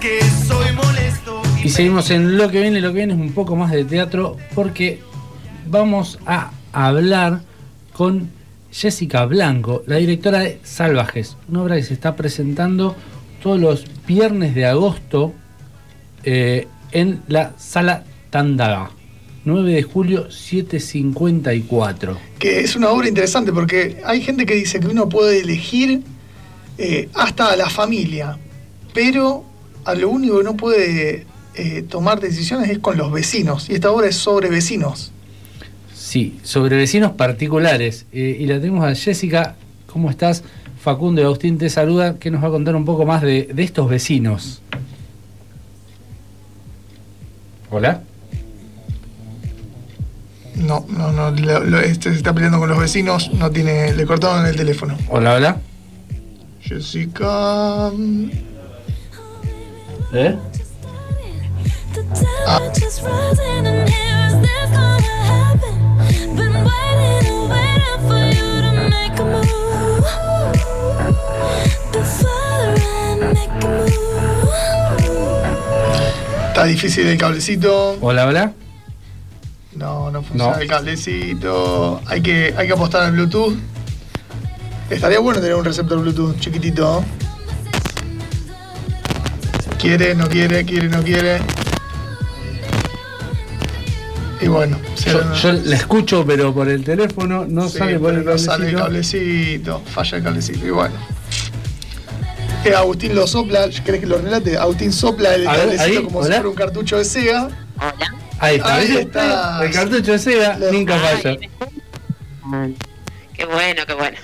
que soy molesto. Y seguimos en lo que viene, lo que viene es un poco más de teatro porque vamos a hablar con Jessica Blanco, la directora de Salvajes, una obra que se está presentando todos los viernes de agosto eh, en la sala Tandaga. 9 de julio, 7.54. Que es una obra interesante porque hay gente que dice que uno puede elegir eh, hasta a la familia, pero a lo único que no puede eh, tomar decisiones es con los vecinos. Y esta obra es sobre vecinos. Sí, sobre vecinos particulares. Eh, y la tenemos a Jessica. ¿Cómo estás? Facundo y Agustín te saluda. que nos va a contar un poco más de, de estos vecinos? Hola. No, no, no. lo- lo- este se está peleando con los vecinos. No tiene. Le cortaron el teléfono. Hola, hola. Jessica. ¿Eh? Ah, está difícil el cablecito. Hola, hola. No, no funciona No. el cablecito. Hay que, hay que apostar al Bluetooth. Estaría bueno tener un receptor Bluetooth chiquitito. Quiere, no quiere, quiere, no quiere. Y bueno, se- Yo, yo la escucho, pero por el teléfono no sí, sale por el no sale el cablecito. Falla el cablecito. Y bueno. Eh, Agustín lo sopla. ¿Querés que lo relate? Agustín sopla el A ver, cablecito ahí, como hola. si fuera un cartucho de Sega. Hola. Ahí está. Ahí está. El cartucho de Sega nunca falla. Ay, me- Qué bueno, qué bueno.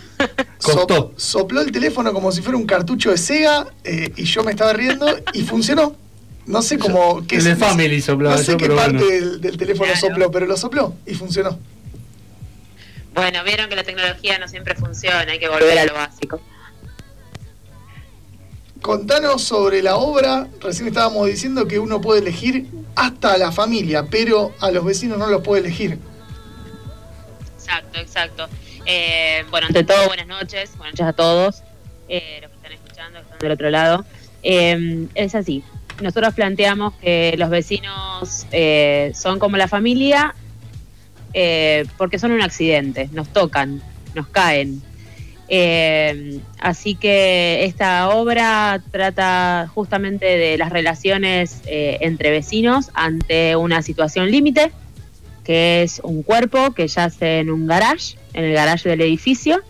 Costó. Sopló el teléfono como si fuera un cartucho de Sega eh, y yo me estaba riendo y funcionó. No sé cómo. qué El de es- Family soplaba No sé yo, qué pero parte bueno. del, del teléfono Claro. sopló, pero lo sopló y funcionó. Bueno, vieron que la tecnología no siempre funciona, hay que volver a lo básico. Contanos sobre la obra. Recién estábamos diciendo que uno puede elegir hasta a la familia, pero a los vecinos no los puede elegir. Exacto, exacto. Eh, bueno, ante todo, buenas noches, buenas noches a todos eh, los que están escuchando, que están del otro lado. Eh, es así, nosotros planteamos que los vecinos eh, son como la familia eh, porque son un accidente, nos tocan, nos caen. Eh, así que esta obra trata justamente de las relaciones eh, entre vecinos ante una situación límite que es un cuerpo que yace en un garage, en el garage del edificio,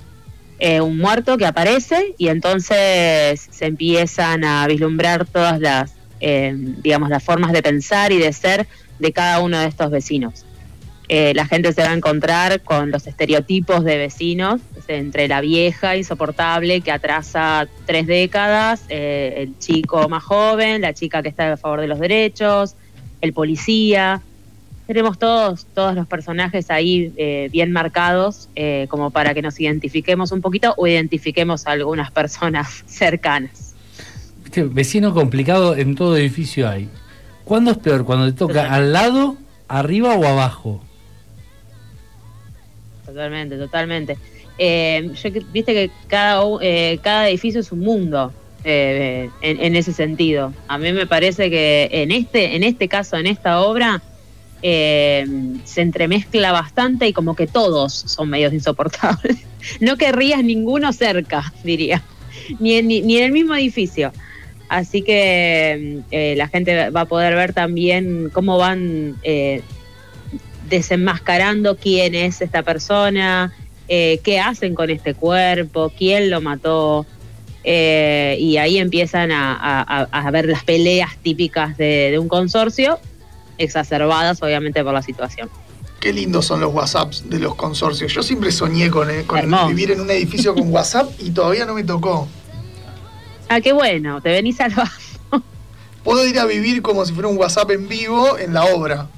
eh, un muerto que aparece y entonces se empiezan a vislumbrar todas las, eh, digamos, las formas de pensar y de ser de cada uno de estos vecinos. Eh, la gente se va a encontrar con los estereotipos de vecinos, entre la vieja insoportable que atrasa tres décadas, eh, el chico más joven, la chica que está a favor de los derechos, el policía, tenemos todos, todos los personajes ahí eh, bien marcados eh, como para que nos identifiquemos un poquito o identifiquemos a algunas personas cercanas. Vecino complicado en todo edificio hay. ¿Cuándo es peor? ¿Cuando te toca al lado, arriba o abajo? Totalmente, totalmente. Eh, yo viste que cada, eh, cada edificio es un mundo eh, en, en ese sentido. A mí me parece que en este, en este caso, en esta obra, eh, se entremezcla bastante y como que todos son medios insoportables. No querrías ninguno cerca, diría, ni en, ni, ni en el mismo edificio. Así que eh, la gente va a poder ver también cómo van eh, desenmascarando quién es esta persona, eh, qué hacen con este cuerpo, quién lo mató. eh, y ahí empiezan a, a- ver las peleas típicas de un consorcio, exacerbadas obviamente por la situación. Qué lindos son los WhatsApps de los consorcios. Yo siempre soñé con, eh, con vivir en un edificio con WhatsApp y todavía no me tocó. Ah, qué bueno, te venís al Puedo ir a vivir como si fuera un WhatsApp en vivo en la obra.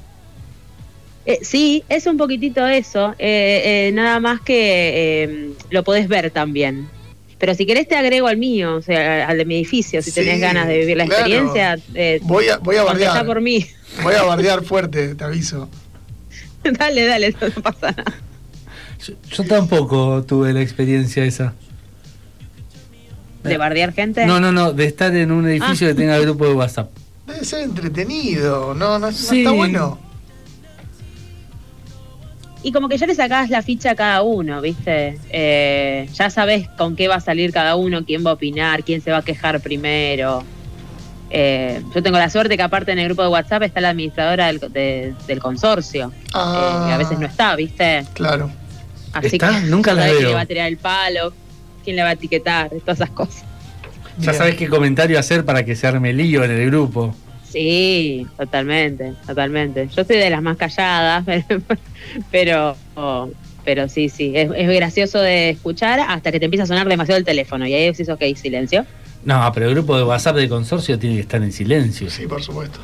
Eh, sí, es un poquitito eso, eh, eh, nada más que eh, lo podés ver también. Pero si querés te agrego al mío, o sea, al de mi edificio, si Sí, tenés ganas de vivir la claro. experiencia, eh, Voy a, voy a bardear. por mí. Voy a bardear fuerte, te aviso. dale, dale, no pasa nada. Yo, yo tampoco tuve la experiencia esa. ¿De bardear gente? No, no, no, de estar en un edificio Ah. que tenga grupo de WhatsApp. Debe ser entretenido, no, no, no Sí. está bueno. Y como que ya le sacás la ficha a cada uno, ¿viste? Eh, ya sabes con qué va a salir cada uno, quién va a opinar, quién se va a quejar primero. Eh, yo tengo la suerte que aparte en el grupo de WhatsApp está la administradora del, de- del consorcio. Ah, eh, que a veces no está, ¿viste? Claro. Así ¿Está? que Nunca ya la sabés quién veo. le va a tirar el palo, quién le va a etiquetar, todas esas cosas. Ya Bien. sabes qué comentario hacer para que se arme lío en el grupo. Sí, totalmente, totalmente. Yo soy de las más calladas, pero pero sí, sí, es, es gracioso de escuchar hasta que te empieza a sonar demasiado el teléfono y ahí decís, ok, silencio. No, pero el grupo de WhatsApp de consorcio tiene que estar en silencio. Sí, por supuesto.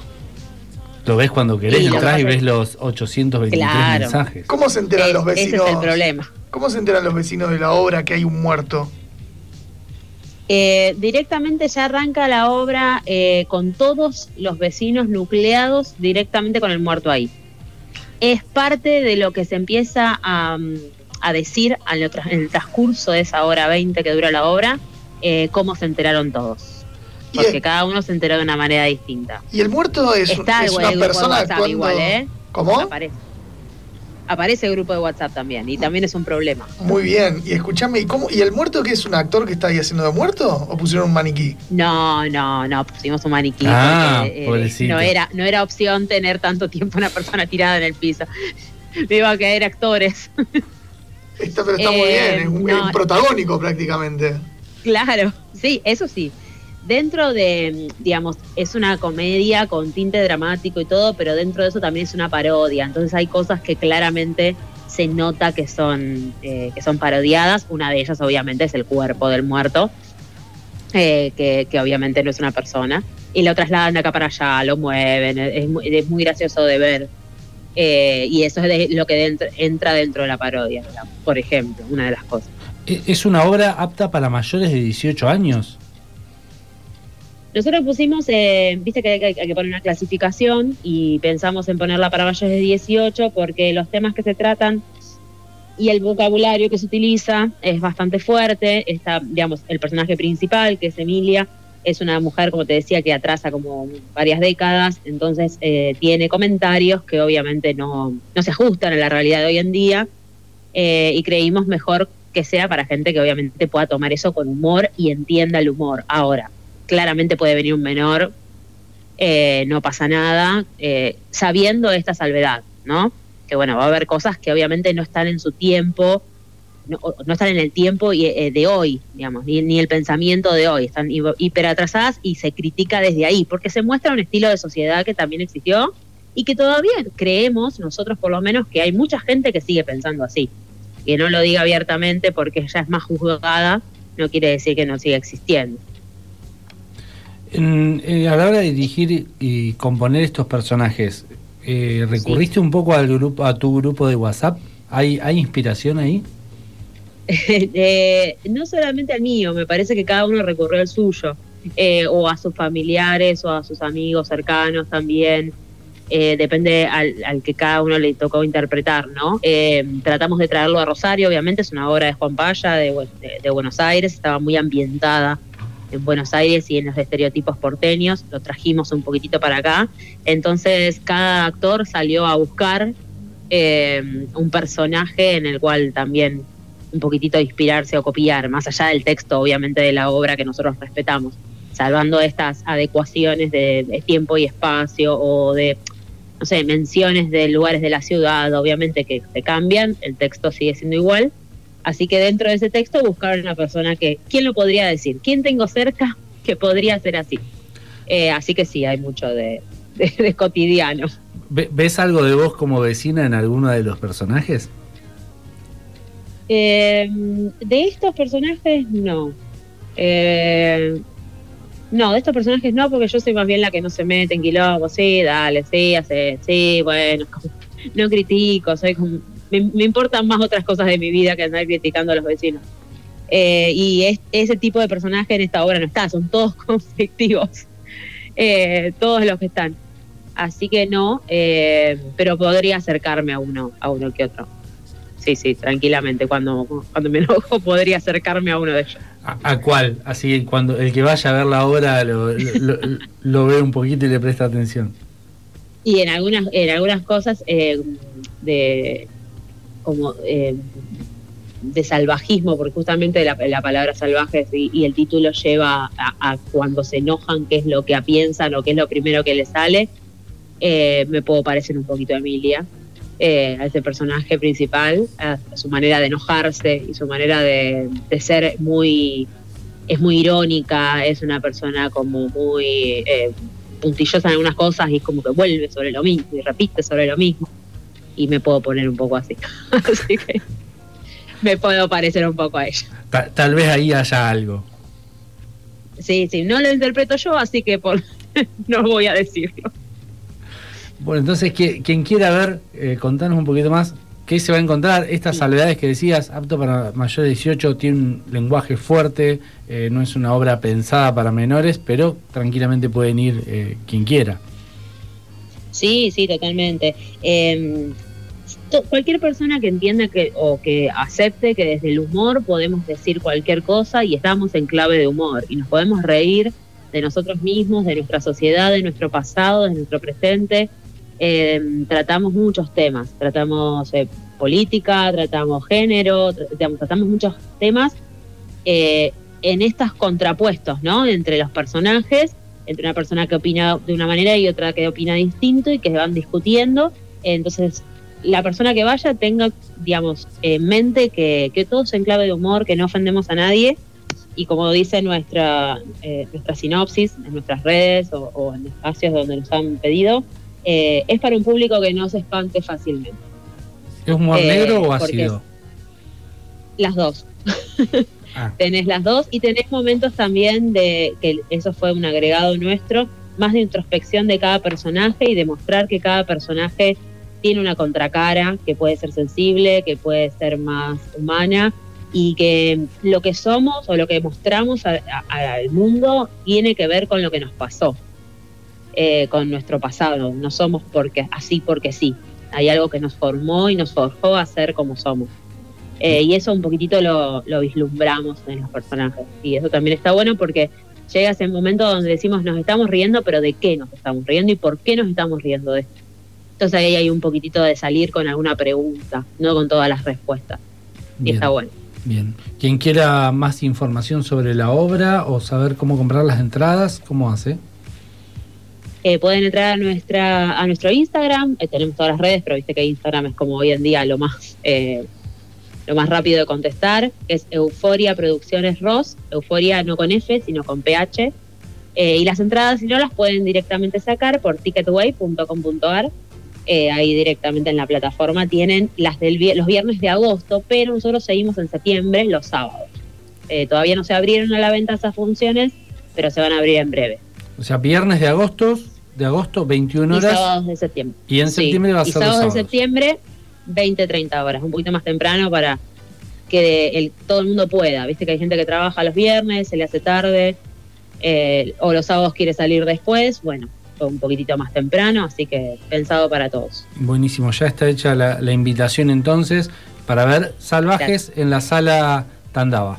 Lo ves cuando querés, Sí, entras y ves los 823 Claro. mensajes. ¿Cómo se enteran Es- los ese vecinos? es el problema. ¿Cómo se enteran los vecinos de la obra que hay un muerto? Eh, directamente ya arranca la obra eh, con todos los vecinos nucleados directamente con el muerto ahí. Es parte de lo que se empieza a, mm, a decir en el, transcurso de esa hora 20 que dura la obra, eh, cómo se enteraron todos. Porque el, cada uno se enteró de una manera distinta. y el muerto es, Está es una persona actuando. igual, ¿eh? ¿Cómo? Aparece. Aparece el grupo de WhatsApp también y también es un problema. Muy bien. Y escúchame, ¿y cómo? ¿Y el muerto que es un actor que está ahí haciendo de muerto? ¿O pusieron un maniquí? No, no, no, pusimos un maniquí. Ah, porque, eh, pobrecito. no era, no era opción tener tanto tiempo una persona tirada en el piso. Me iba a caer actores. Está, pero está muy Eh, bien, es un, no. es un protagónico prácticamente. claro, sí, eso sí. Dentro de, digamos, es una comedia con tinte dramático y todo, pero dentro de eso también es una parodia. Entonces hay cosas que claramente se nota que son, eh, que son parodiadas. Una de ellas, obviamente, es el cuerpo del muerto, eh, que, que obviamente no es una persona. Y lo trasladan de acá para allá, lo mueven, es es muy gracioso de ver. Eh, y eso es lo que dentro- entra dentro de la parodia, digamos, por ejemplo, una de las cosas. ¿E- ¿Es una obra apta para mayores de 18 años? Nosotros pusimos, eh, viste que hay, hay que poner una clasificación y pensamos en ponerla para mayores de 18 porque los temas que se tratan y el vocabulario que se utiliza es bastante fuerte. Está, digamos, el personaje principal, que es Emilia, es una mujer, como te decía, que atrasa como varias décadas, entonces eh, tiene comentarios que obviamente no, no se ajustan a la realidad de hoy en día eh, y creímos mejor que sea para gente que obviamente pueda tomar eso con humor y entienda el humor. Ahora, claramente puede venir un menor, eh, no pasa nada, eh, sabiendo esta salvedad, ¿no? Que bueno, va a haber cosas que obviamente no están en su tiempo, no, están en el tiempo y, eh, de hoy, digamos, ni, ni el pensamiento de hoy, están hi- hiper atrasadas y se critica desde ahí, porque se muestra un estilo de sociedad que también existió y que todavía creemos, nosotros por lo menos, que hay mucha gente que sigue pensando así. Que no lo diga abiertamente porque ya es más juzgada, no quiere decir que no siga existiendo. En- eh, a la hora de dirigir y componer estos personajes, eh, ¿recurriste un poco al grupo, a tu grupo de WhatsApp? ¿Hay, hay inspiración ahí? Eh, no solamente al mío, me parece que cada uno recurrió al suyo, eh, o a sus familiares o a sus amigos cercanos también. Eh, depende al, al que cada uno le tocó interpretar, ¿no? Tratamos de traerlo a Rosario, obviamente es una obra de Juan Paya de, Bu- de- de Buenos Aires, estaba muy ambientada en Buenos Aires y en los estereotipos porteños, lo trajimos un poquitito para acá, entonces cada actor salió a buscar eh, un personaje en el cual también un poquitito inspirarse o copiar, más allá del texto, obviamente, de la obra que nosotros respetamos, salvando estas adecuaciones de, tiempo y espacio o de, no sé, menciones de lugares de la ciudad, obviamente que cambian, el texto sigue siendo igual. Así que dentro de ese texto buscaron una persona que, ¿quién lo podría decir? ¿Quién tengo cerca que podría ser así? Eh, así que sí, hay mucho de, de- de cotidiano. Ve- ¿Ves algo de vos como vecina en alguno de los personajes? Eh, de estos personajes, no. Eh, no, de estos personajes no, porque yo soy más bien la que no se mete en quilombo. Sí, dale, sí, hace, sí, bueno. no critico, soy como, me, me importan más otras cosas de mi vida que andar criticando a los vecinos. Eh, y es- ese tipo de personaje en esta obra no está, son todos conflictivos. Eh, todos los que están. Así que no, eh, pero podría acercarme a uno, a uno que otro. sí, sí, tranquilamente. Cuando, cuando me enojo podría acercarme a uno de ellos. ¿A, a cuál? Así cuando el que vaya a ver la obra lo, lo- lo- lo ve un poquito y le presta atención. Y en algunas, en algunas cosas eh, de como eh, de salvajismo, porque justamente la, la palabra salvaje y, el título lleva a, cuando se enojan, qué es lo que piensan o qué es lo primero que les sale, eh, me puedo parecer un poquito a Emilia, eh, a ese personaje principal, a, a su manera de enojarse y su manera de, de ser muy, es muy irónica, es una persona como muy eh, puntillosa en algunas cosas y como que vuelve sobre lo mismo y repite sobre lo mismo. Y me puedo poner un poco así. así que me puedo parecer un poco a ella. Ta- tal vez ahí haya algo. Sí, sí, no lo interpreto yo, así que por no voy a decirlo. Bueno, entonces, que- quien quiera ver, eh, contanos un poquito más qué se va a encontrar. Estas salvedades que decías, apto para mayores de 18, tiene un lenguaje fuerte, eh, no es una obra pensada para menores, pero tranquilamente pueden ir eh, quien quiera. Sí, sí, totalmente. Cualquier persona que entienda que o que acepte que desde el humor podemos decir cualquier cosa y estamos en clave de humor y nos podemos reír de nosotros mismos, de nuestra sociedad, de nuestro pasado, de nuestro presente. Eh, tratamos muchos temas, tratamos eh, política, tratamos género, tra- digamos, tratamos muchos temas eh, en estos contrapuestos, ¿no? Entre los personajes entre una persona que opina de una manera y otra que opina distinto y que van discutiendo. Entonces, la persona que vaya tenga, digamos, en mente que, que todo es en clave de humor, que no ofendemos a nadie. Y como dice nuestra, eh, nuestra sinopsis en nuestras redes o, o en espacios donde nos han pedido, eh, es para un público que no se espante fácilmente. ¿Es humor Eh, negro o ácido? Las dos. Ah. Tenés las dos y tenés momentos también de que eso fue un agregado nuestro, más de introspección de cada personaje y demostrar que cada personaje tiene una contracara que puede ser sensible, que puede ser más humana y que lo que somos o lo que mostramos al mundo tiene que ver con lo que nos pasó, eh, con nuestro pasado. No somos porque así porque sí. Hay algo que nos formó y nos forjó a ser como somos. Eh, y eso un poquitito lo vislumbramos en los personajes. Y eso también está bueno porque llega ese momento donde decimos nos estamos riendo, pero ¿de qué nos estamos riendo y por qué nos estamos riendo de esto? Entonces ahí hay un poquitito de salir con alguna pregunta, no con todas las respuestas. Y está bueno. bien. Quien quiera más información sobre la obra o saber cómo comprar las entradas, ¿cómo hace? Eh, pueden entrar a nuestra a nuestro Instagram, eh, tenemos todas las redes, pero viste que Instagram es como hoy en día lo más eh, lo más rápido de contestar, que es Euforia Producciones Ross, Euforia no con F, sino con PH. Eh, y las entradas, si no, las pueden directamente sacar por ticketway.com.ar. Eh, ahí directamente en la plataforma tienen las del los viernes de agosto, pero nosotros seguimos en septiembre los sábados. Eh, todavía no se abrieron a la venta esas funciones, pero se van a abrir en breve. O sea, viernes de agosto, de agosto, 21 Y horas. sábados de septiembre. Y en Sí, septiembre va a y ser los sábados de sábados. septiembre, 20, 30 horas, un poquito más temprano para que el, todo el mundo pueda. Viste que hay gente que trabaja los viernes, se le hace tarde, eh, o los sábados quiere salir después. Bueno, fue un poquitito más temprano, así que pensado para todos. Buenísimo, ya está hecha la, la invitación entonces para ver Salvajes en la sala Tandava.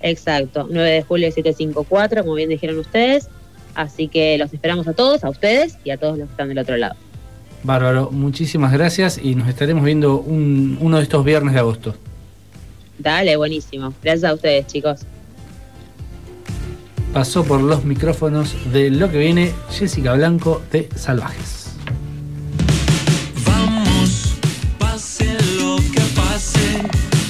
Exacto, 9 de julio 754, como bien dijeron ustedes. Así que los esperamos a todos, a ustedes y a todos los que están del otro lado. Bárbaro, muchísimas gracias y nos estaremos viendo un- uno de estos viernes de agosto. Dale, buenísimo. Gracias a ustedes, chicos. Pasó por los micrófonos de lo que viene Jessica Blanco de Salvajes.